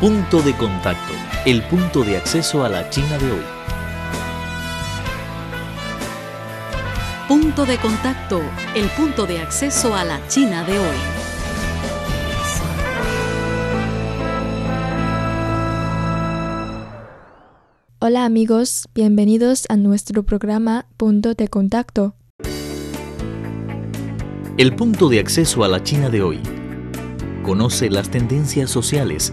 Punto de contacto, el punto de acceso a la China de hoy. Punto de contacto, el punto de acceso a la China de hoy. Hola amigos, bienvenidos a nuestro programa Punto de Contacto. El punto de acceso a la China de hoy. Conoce las tendencias sociales,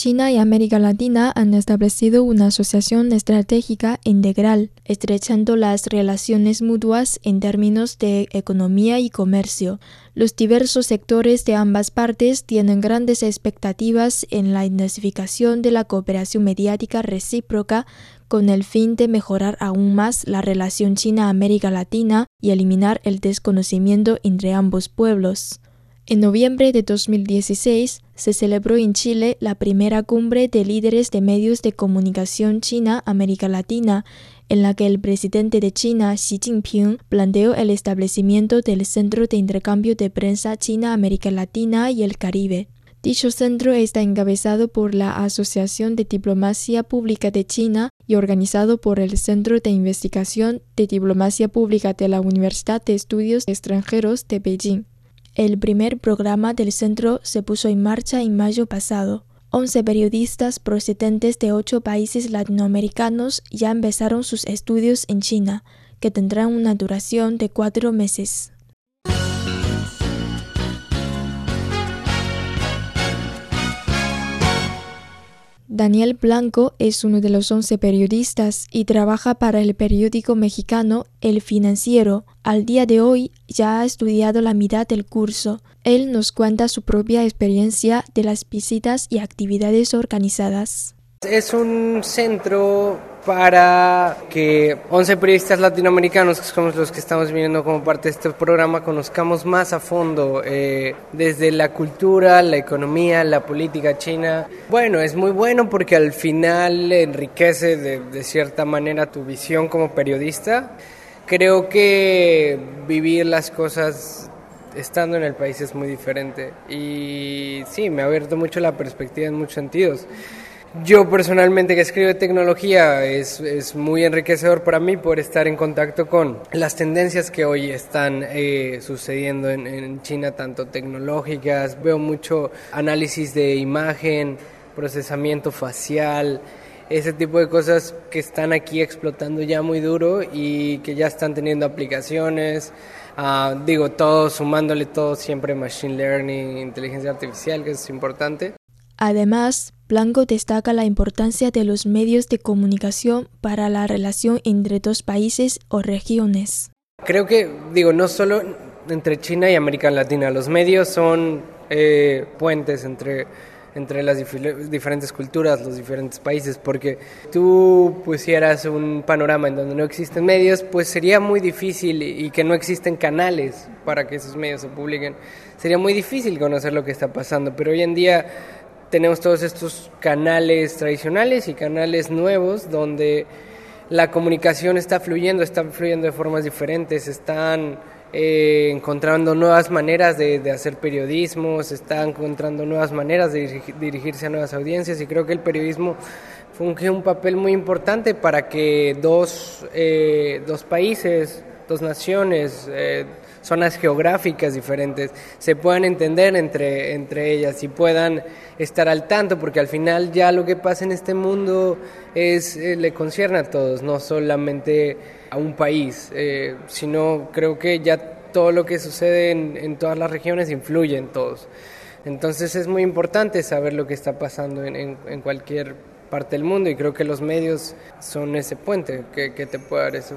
China y América Latina han establecido una asociación estratégica integral, estrechando las relaciones mutuas en términos de economía y comercio. Los diversos sectores de ambas partes tienen grandes expectativas en la intensificación de la cooperación mediática recíproca con el fin de mejorar aún más la relación China-América Latina y eliminar el desconocimiento entre ambos pueblos. En noviembre de 2016 se celebró en Chile la primera cumbre de líderes de medios de comunicación China-América Latina, en la que el presidente de China, Xi Jinping, planteó el establecimiento del Centro de Intercambio de Prensa China-América Latina y el Caribe. Dicho centro está encabezado por la Asociación de Diplomacia Pública de China y organizado por el Centro de Investigación de Diplomacia Pública de la Universidad de Estudios Extranjeros de Beijing. El primer programa del centro se puso en marcha en mayo pasado. Once periodistas procedentes de ocho países latinoamericanos ya empezaron sus estudios en China, que tendrán una duración de cuatro meses. Daniel Blanco es uno de los 11 periodistas y trabaja para el periódico mexicano El Financiero. Al día de hoy ya ha estudiado la mitad del curso. Él nos cuenta su propia experiencia de las visitas y actividades organizadas. Es un centro para que 11 periodistas latinoamericanos, que somos los que estamos viniendo como parte de este programa, conozcamos más a fondo eh, desde la cultura, la economía, la política china. Bueno, es muy bueno porque al final enriquece de, de cierta manera tu visión como periodista. Creo que vivir las cosas estando en el país es muy diferente y sí, me ha abierto mucho la perspectiva en muchos sentidos. Yo personalmente que escribo tecnología es, es, muy enriquecedor para mí poder estar en contacto con las tendencias que hoy están eh, sucediendo en, en, China, tanto tecnológicas, veo mucho análisis de imagen, procesamiento facial, ese tipo de cosas que están aquí explotando ya muy duro y que ya están teniendo aplicaciones. Uh, digo, todo sumándole todo siempre machine learning, inteligencia artificial, que es importante. Además, Blanco destaca la importancia de los medios de comunicación para la relación entre dos países o regiones. Creo que, digo, no solo entre China y América Latina, los medios son eh, puentes entre, entre las dif diferentes culturas, los diferentes países, porque tú pusieras un panorama en donde no existen medios, pues sería muy difícil y que no existen canales para que esos medios se publiquen. Sería muy difícil conocer lo que está pasando, pero hoy en día tenemos todos estos canales tradicionales y canales nuevos donde la comunicación está fluyendo, está fluyendo de formas diferentes, están eh, encontrando nuevas maneras de, de, hacer periodismo, se están encontrando nuevas maneras de dirigir, dirigirse a nuevas audiencias y creo que el periodismo funge un papel muy importante para que dos, eh, dos países, dos naciones, eh, zonas geográficas diferentes, se puedan entender entre, entre ellas y puedan estar al tanto, porque al final ya lo que pasa en este mundo es, eh, le concierne a todos, no solamente a un país, eh, sino creo que ya todo lo que sucede en, en, todas las regiones influye en todos. Entonces es muy importante saber lo que está pasando en, en, en cualquier parte del mundo y creo que los medios son ese puente que, que te puede dar eso.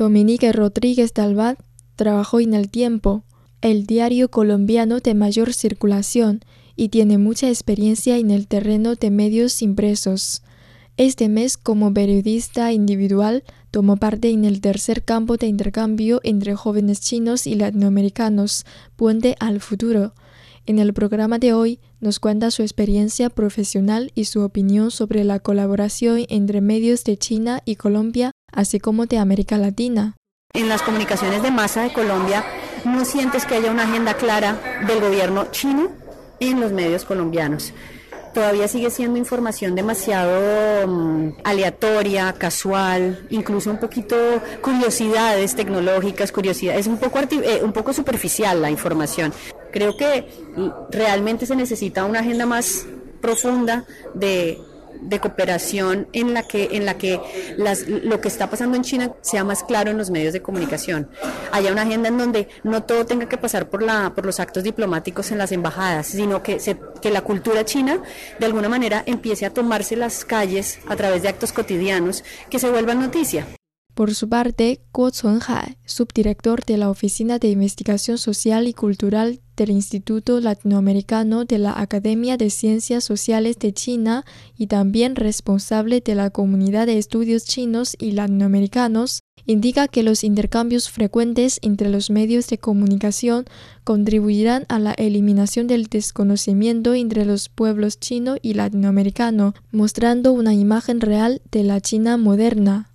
Dominique Rodríguez Dalbat trabajó en El Tiempo, el diario colombiano de mayor circulación, y tiene mucha experiencia en el terreno de medios impresos. Este mes, como periodista individual, tomó parte en el tercer campo de intercambio entre jóvenes chinos y latinoamericanos, Puente al Futuro. En el programa de hoy nos cuenta su experiencia profesional y su opinión sobre la colaboración entre medios de China y Colombia así como de América Latina. En las comunicaciones de masa de Colombia, ¿no sientes que haya una agenda clara del gobierno chino en los medios colombianos? Todavía sigue siendo información demasiado mm, aleatoria, casual, incluso un poquito curiosidades tecnológicas, curiosidades, es un poco, eh, un poco superficial la información. Creo que realmente se necesita una agenda más profunda de de cooperación en la que, en la que las, lo que está pasando en China sea más claro en los medios de comunicación. Haya una agenda en donde no todo tenga que pasar por, la, por los actos diplomáticos en las embajadas, sino que, se, que la cultura china de alguna manera empiece a tomarse las calles a través de actos cotidianos que se vuelvan noticia. Por su parte, Guo Chunhai, subdirector de la Oficina de Investigación Social y Cultural del Instituto Latinoamericano de la Academia de Ciencias Sociales de China y también responsable de la Comunidad de Estudios Chinos y Latinoamericanos, indica que los intercambios frecuentes entre los medios de comunicación contribuirán a la eliminación del desconocimiento entre los pueblos chino y latinoamericano, mostrando una imagen real de la China moderna.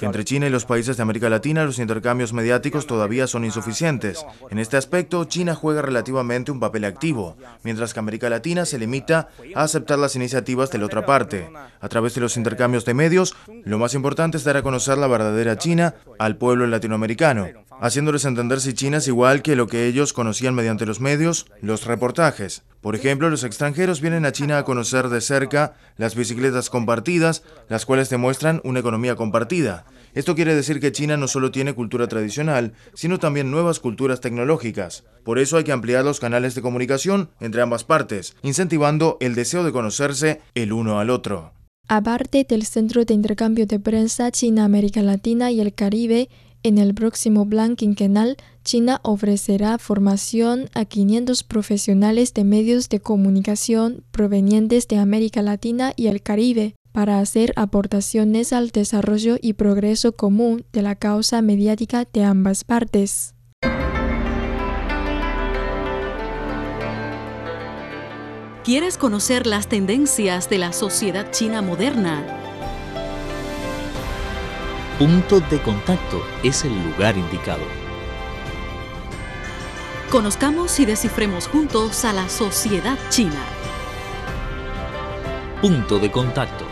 Entre China y los países de América Latina, los intercambios mediáticos todavía son insuficientes. En este aspecto, China juega relativamente un papel activo, mientras que América Latina se limita a aceptar las iniciativas de la otra parte. A través de los intercambios de medios, lo más importante es dar a conocer la verdadera China al pueblo latinoamericano haciéndoles entender si China es igual que lo que ellos conocían mediante los medios, los reportajes. Por ejemplo, los extranjeros vienen a China a conocer de cerca las bicicletas compartidas, las cuales demuestran una economía compartida. Esto quiere decir que China no solo tiene cultura tradicional, sino también nuevas culturas tecnológicas. Por eso hay que ampliar los canales de comunicación entre ambas partes, incentivando el deseo de conocerse el uno al otro. Aparte del Centro de Intercambio de Prensa China-América Latina y el Caribe, en el próximo plan quinquenal, China ofrecerá formación a 500 profesionales de medios de comunicación provenientes de América Latina y el Caribe para hacer aportaciones al desarrollo y progreso común de la causa mediática de ambas partes. ¿Quieres conocer las tendencias de la sociedad china moderna? Punto de contacto es el lugar indicado. Conozcamos y descifremos juntos a la sociedad china. Punto de contacto.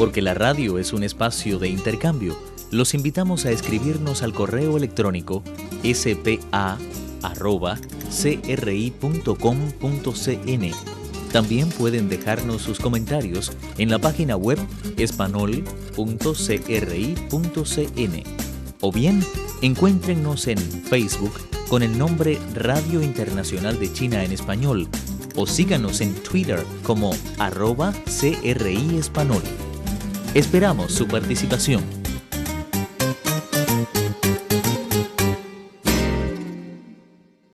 Porque la radio es un espacio de intercambio, los invitamos a escribirnos al correo electrónico spa.cri.com.cn. También pueden dejarnos sus comentarios en la página web espanol.cri.cn o bien encuéntrennos en Facebook con el nombre Radio Internacional de China en Español o síganos en Twitter como arroba CRI Español. Esperamos su participación.